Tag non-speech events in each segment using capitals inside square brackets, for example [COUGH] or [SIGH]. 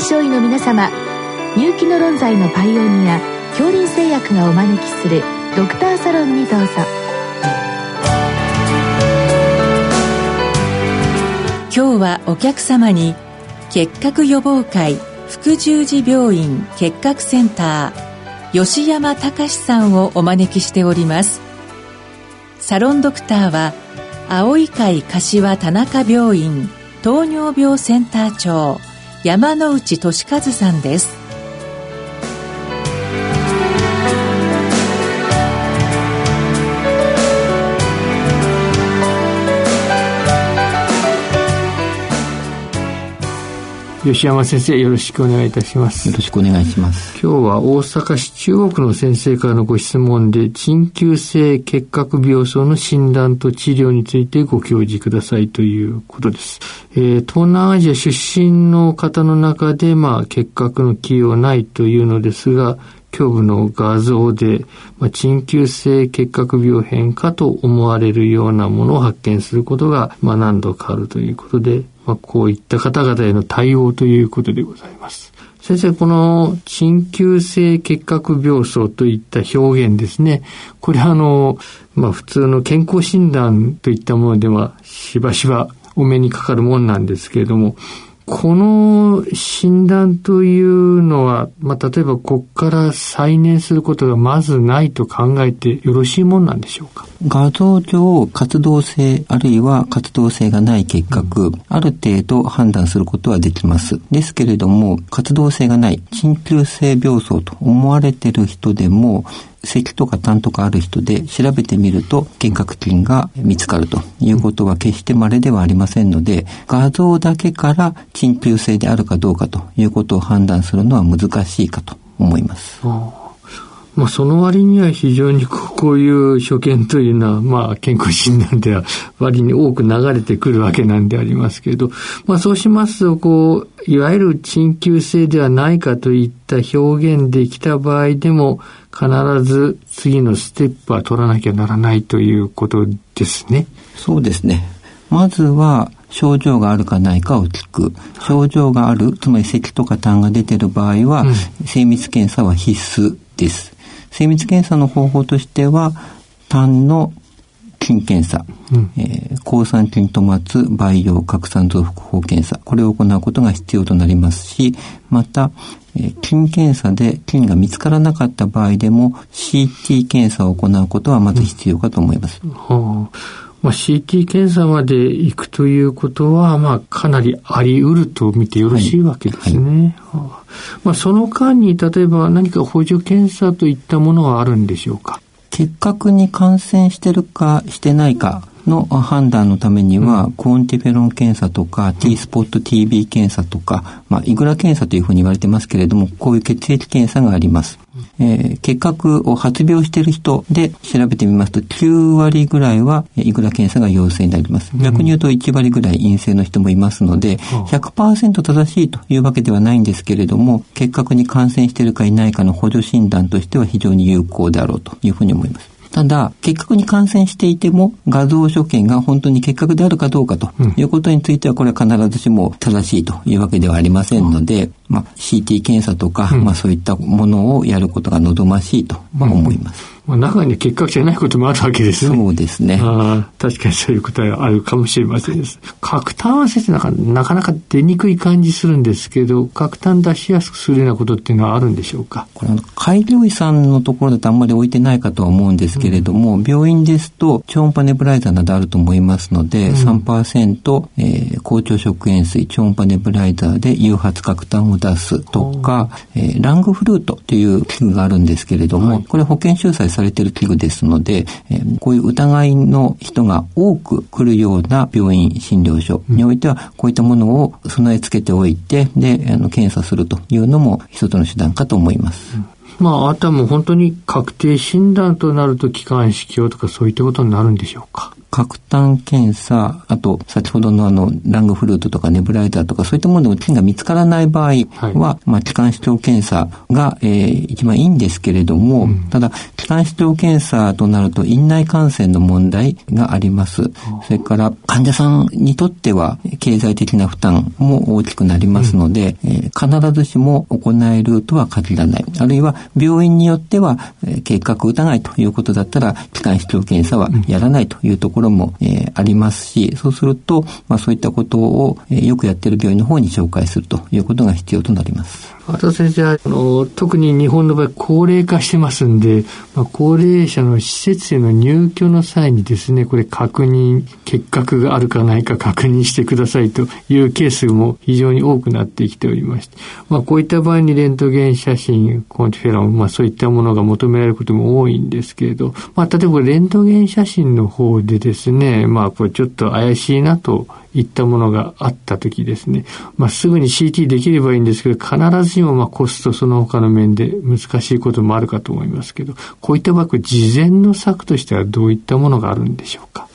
臨床医の皆様入気の論剤のパイオニア恐林製薬がお招きするドクターサロンにどうぞ。今日はお客様に結核予防会副十字病院結核センター吉山隆さんをお招きしております。サロンドクターは青い会柏田中病院糖尿病センター長。山内俊和さんです。吉山先生よろしくお願いいたします。よろしくお願いします。今日は大阪市中央区の先生からのご質問で鎮急性結核病巣の診断と治療についてご教示くださいということです、えー、東南アジア出身の方の中でまあ結核の起用ないというのですが胸部の画像で、まあ、鎮急性結核病変かと思われるようなものを発見することが、まあ、何度かあるということで、まあ、こういった方々への対応ということでございます。先生、この鎮急性結核病巣といった表現ですね。これはあの、まあ普通の健康診断といったものではしばしばお目にかかるもんなんですけれども、この診断というのは、まあ、例えばここから再燃することがまずないと考えてよろしいもんなんでしょうか？画像上活動性あるいは活動性がない結核、うん、ある程度判断することはできます。ですけれども、活動性がない鎮急性病巣と思われている人でも、咳とか痰とかある人で調べてみると幻覚菌が見つかるということは決して稀ではありませんので、画像だけから緊急性であるかどうかということを判断するのは難しいかと思います。まあ、その割には非常にこういう所見というのは、まあ、健康診断では割に多く流れてくるわけなんでありますけれど、まあ、そうしますと、こう、いわゆる鎮急性ではないかといった表現できた場合でも、必ず次のステップは取らなきゃならないということですね。そうですね。まずは、症状があるかないかを聞く。症状がある、つまり咳とか痰が出ている場合は、うん、精密検査は必須です。精密検査の方法としては、痰の菌検査、うん、えー、抗酸菌と末培養拡散増幅法検査、これを行うことが必要となりますし、また、えー、菌検査で菌が見つからなかった場合でも CT 検査を行うことはまず必要かと思います。うん。はあ。まあ、CT 検査まで行くということは、まあ、かなりあり得ると見てよろしいわけですね。はいはい、まあ、その間に、例えば何か補助検査といったものはあるんでしょうか？結核に感染してるかしてないかの判断のためには、うん、コーンティフェロン検査とか、T スポット TB 検査とか、まあ、イグラ検査というふうに言われてますけれども、こういう血液検査があります。えー、結核を発病している人で調べてみますと、9割ぐらいはイグラ検査が陽性になります。逆に言うと1割ぐらい陰性の人もいますので、100%正しいというわけではないんですけれども、結核に感染しているかいないかの補助診断としては非常に有効であろうというふうに思います。ただ、結核に感染していても、画像所見が本当に結核であるかどうかということについては、これは必ずしも正しいというわけではありませんので、まあ、CT 検査とか、まあ、そういったものをやることが望ましいと、まあ、思います。まあ、中に結核じゃないこともあるわけですね。そうですね。あ確かにそういうことはあるかもしれませんです。核炭は先生なかなかなか出にくい感じするんですけど、核炭出しやすくするようなことっていうのはあるんでしょうか？これ、開業医さんのところだとあんまり置いてないかとは思うんですけれども、うん、病院ですと超音波ネブライザーなどあると思いますので、うん、3%、えー、高腸食塩水超音波ネブライザーで誘発核炭を出すとか、えー、ラングフルートという器具があるんですけれども、はい、これ保険収載されている器具ですので、えー、こういう疑いの人が多く来るような病院診療所においては、こういったものを備え付けておいて、で、あの、検査するというのも一つの手段かと思います。うんまあ、あとはもう本当に確定診断となると気管支鏡とかそういったことになるんでしょうか？核炭検査、あと先ほどのあのラングフルートとかネブライザーとかそういったものでも菌が見つからない場合は、はい、まあ気管支長検査が、えー、一番いいんですけれども、うん、ただ気管支長検査となると院内感染の問題があります。それから患者さんにとっては経済的な負担も大きくなりますので、うん、えー、必ずしも行えるとは限らない。あるいは病院によっては、えー、計画疑いということだったら気管支長検査はやらないというところころも、えー、ありますし、そうすると、まあそういったことを、えー、よくやっている病院の方に紹介するということが必要となります。あと先生、あの、特に日本の場合、高齢化してますんで、まあ、高齢者の施設への入居の際にですね、これ確認、結核があるかないか [LAUGHS] 確認してくださいというケースも非常に多くなってきておりまして、まあ、こういった場合にレントゲン写真、コンティフェロン、まあ、そういったものが求められることも多いんですけれど、まあ、例えばレントゲン写真の方でですね、ですね。まあ、これちょっと怪しいなといったものがあった時ですね、まあ、すぐに CT できればいいんですけど、必ずしもまあコストその他の面で難しいこともあるかと思いますけど、こういった場合、事前の策としてはどういったものがあるんでしょうか？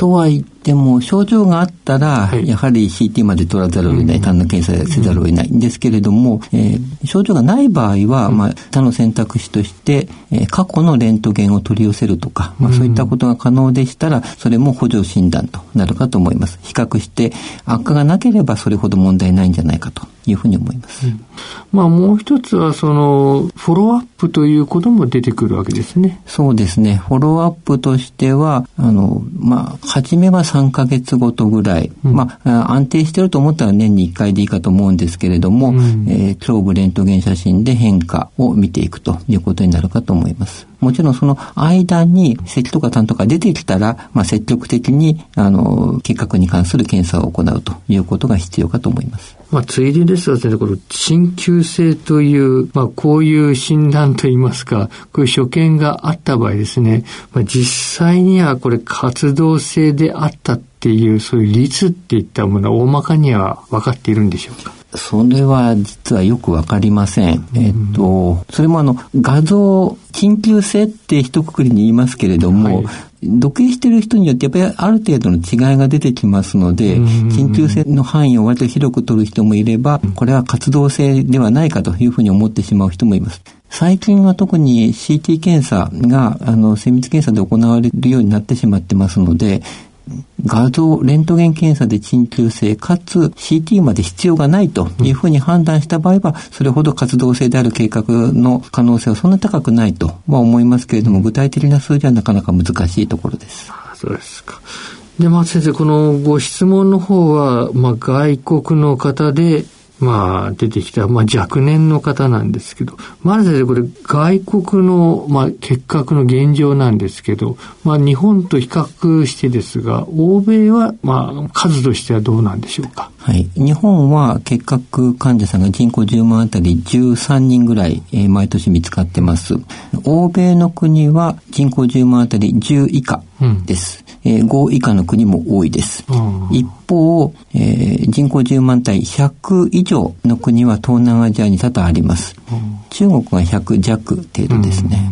とは言っても、症状があったら、はい、やはり CT まで取らざるを得ない、単な検査せざるを得ないんですけれども、えー、症状がない場合は、まあ、他の選択肢として、えー、過去のレントゲンを取り寄せるとか、まあ、そういったことが可能でしたら、それも補助診断となるかと思います。比較して、悪化がなければそれほど問題ないんじゃないかというふうに思います。うん、まあ、もう一つは、その、フォローアップということも出てくるわけですね。そうですね。フォローアップとしては、あの、まあ、初めは3ヶ月ごとぐらい、うん、まあ、安定してると思ったら年に1回でいいかと思うんですけれども、うん、えー、胸部レントゲン写真で変化を見ていくということになるかと思います。もちろんその間に咳とか痰とか出てきたら、まあ、積極的に、あの、結核に関する検査を行うということが必要かと思います。まあ、ついでですが先生、この鍼灸性という、まあ、こういう診断といいますか、こういう所見があった場合ですね、まあ、実際にはこれ活動性であったっていう、そういう率っていったものは大まかには分かっているんでしょうか？それは実はよくわかりません。えっと、それもあの、画像、緊急性って一括りに言いますけれども、はい、してる人によってやっぱりある程度の違いが出てきますので、緊急性の範囲を割と広く取る人もいれば、これは活動性ではないかというふうに思ってしまう人もいます。最近は特に CT 検査が、あの、精密検査で行われるようになってしまってますので、画像、レントゲン検査で鎮痛性、かつ CT まで必要がないというふうに判断した場合は、それほど活動性である計画の可能性はそんな高くないとは思いますけれども、具体的な数字はなかなか難しいところです。そうですか。で、まあ先生、このご質問の方は、まあ外国の方でまあ、出てきた、まあ、若年の方なんですけど、まずこれ、外国の、まあ、結核の現状なんですけど、まあ、日本と比較してですが、欧米は、まあ、数としてはどうなんでしょうか？はい。日本は結核患者さんが人口10万あたり13人ぐらい、えー、毎年見つかってます。欧米の国は人口10万あたり10以下です。うん、えー、5以下の国も多いです。うん、一方、えー、人口10万対100以上の国は東南アジアに多々あります。うん、中国が100弱程度ですね。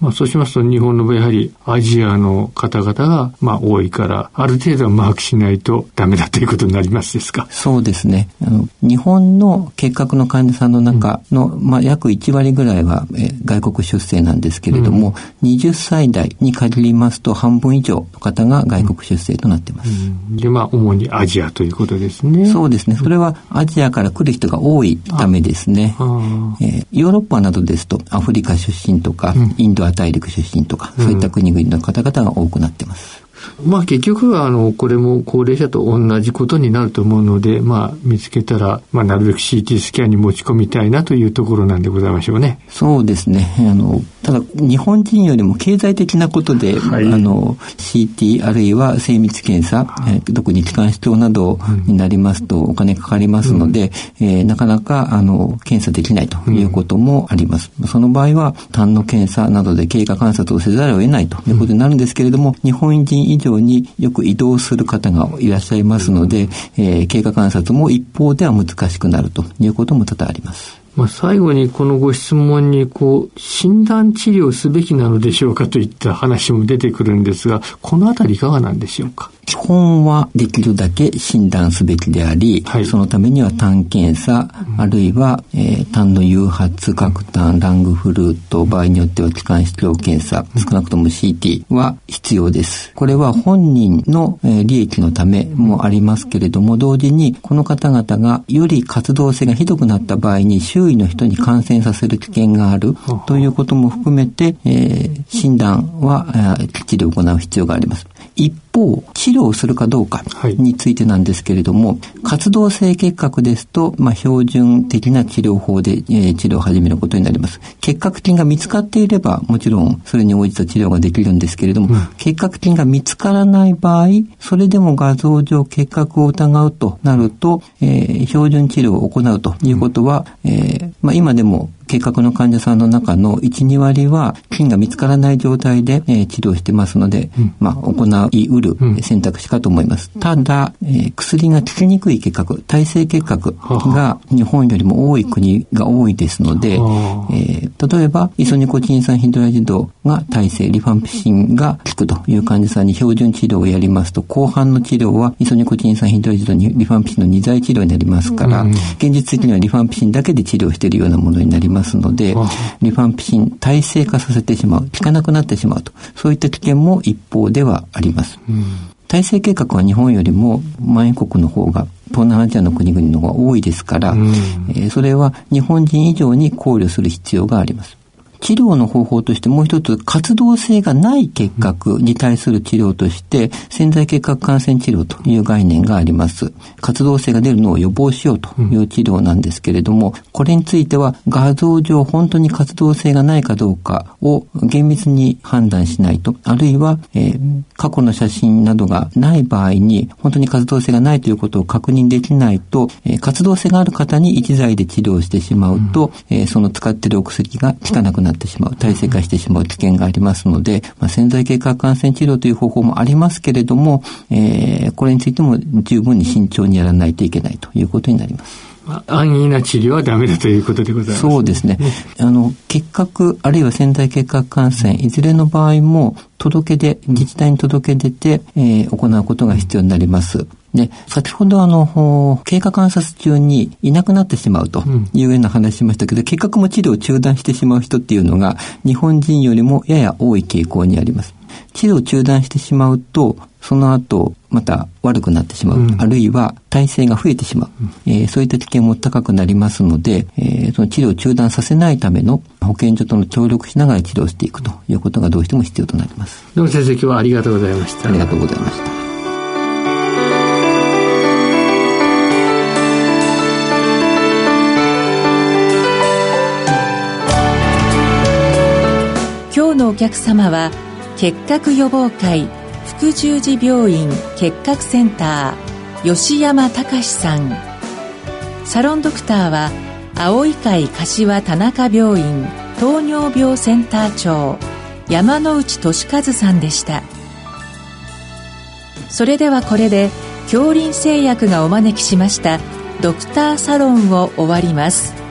まあ、そうしますと日本の場合やはりアジアの方々がまあ多いからある程度はマークしないとダメだということになりますですか？そうですね。あの日本の結核の患者さんの中の、うん、まあ、約1割ぐらいは、え外国出生なんですけれども、うん、20歳代に限りますと半分以上の方が外国出生となっています、うん、でまあ主にアジアということですね。そうですね。それはアジアから来る人が多いためですね、えー、ヨーロッパなどですとアフリカ出身とか、インドア大陸出身とか、そういった国々の方々が多くなってます。まあ結局はあのこれも高齢者と同じことになると思うので、まあ見つけたら、まあなるべく CT スキャンに持ち込みたいなというところなんでございましょうね。そうですね。あの、ただ日本人よりも経済的なことで、はい、あの CT あるいは精密検査、えー、特に気管支鏡などになりますとお金かかりますので、うん、えー、なかなかあの検査できないということもあります。うん、その場合は痰の検査などで経過観察をせざるを得ないということになるんですけれども、日本人以上によく移動する方がいらっしゃいますので、えー、経過観察も一方では難しくなるということも多々あります。まあ、最後にこのご質問に、こう、診断治療すべきなのでしょうかといった話も出てくるんですが、このあたりいかがなんでしょうか？基本はできるだけ診断すべきであり、はい、そのためには単検査、うん、あるいは、えー、単の誘発、核炭、ラングフルート、場合によっては気管支量検査、少なくとも CT は必要です。これは本人の、えー、利益のためもありますけれども、同時にこの方々がより活動性がひどくなった場合に周囲の人に感染させる危険があるということも含めて、えー、診断は、えー、きっちり行う必要があります。一方、治療するかどうかについてなんですけれども、はい、活動性結核ですと、まあ、標準的な治療法で、えー、治療を始めることになります。結核菌が見つかっていれば、もちろんそれに応じた治療ができるんですけれども、うん、結核菌が見つからない場合、それでも画像上結核を疑うとなると、えー、標準治療を行うということは、うん、えー、まあ、今でも計画の患者さんの中の1、2割は菌が見つからない状態で、えー、治療してますので、うん、まあ、行いうる選択肢かと思います。うん、ただ、えー、薬が効きにくい結核、耐性結核が日本よりも多い国が多いですので、えー、例えば、イソニコチン酸ヒドラジドが耐性、リファンピシンが効くという患者さんに標準治療をやりますと、後半の治療はイソニコチン酸ヒドラジドにリファンピシンの2剤治療になりますから、うん、現実的にはリファンピシンだけで治療しているようなものになりますので、リファンピシン耐性化させてしまう、効かなくなってしまうと、そういった危険も一方ではあります。うん体制計画は日本よりも万円国の方が東南アジアの国々の方が多いですから、うん、えー、それは日本人以上に考慮する必要があります。治療の方法としてもう一つ活動性がない結核に対する治療として潜在結核感染治療という概念があります。活動性が出るのを予防しようという治療なんですけれども、これについては画像上本当に活動性がないかどうかを厳密に判断しないと、あるいは、えー、過去の写真などがない場合に本当に活動性がないということを確認できないと、えー、活動性がある方に一剤で治療してしまうと、えー、その使っているお薬が効かなくなってしまう、体制化してしまう危険がありますので、まあ、潜在結核感染治療という方法もありますけれども、えー、これについても十分に慎重にやらないといけないということになります。安易な治療はダメだということでございます、ね、そうですね。あの、結核、あるいは潜在結核感染、いずれの場合も、届け出、自治体に届け出て、えー、行うことが必要になります。で、先ほどあの、経過観察中にいなくなってしまうというような話しましたけど、うん、結核も治療を中断してしまう人っていうのが、日本人よりもやや多い傾向にあります。治療を中断してしまうと、その後、また悪くなってしまう。うん、あるいは、体制が増えてしまう。うん、えー、そういった危険も高くなりますので、えー、その治療を中断させないための保健所との協力しながら治療していくということがどうしても必要となります。どうも先生、今日はありがとうございました。ありがとうございました。お客様は結核予防会福十字病院結核センター吉山隆さん。サロンドクターは青い会柏田中病院糖尿病センター長山内俊和さんでした。それではこれで恐林製薬がお招きしましたドクターサロンを終わります。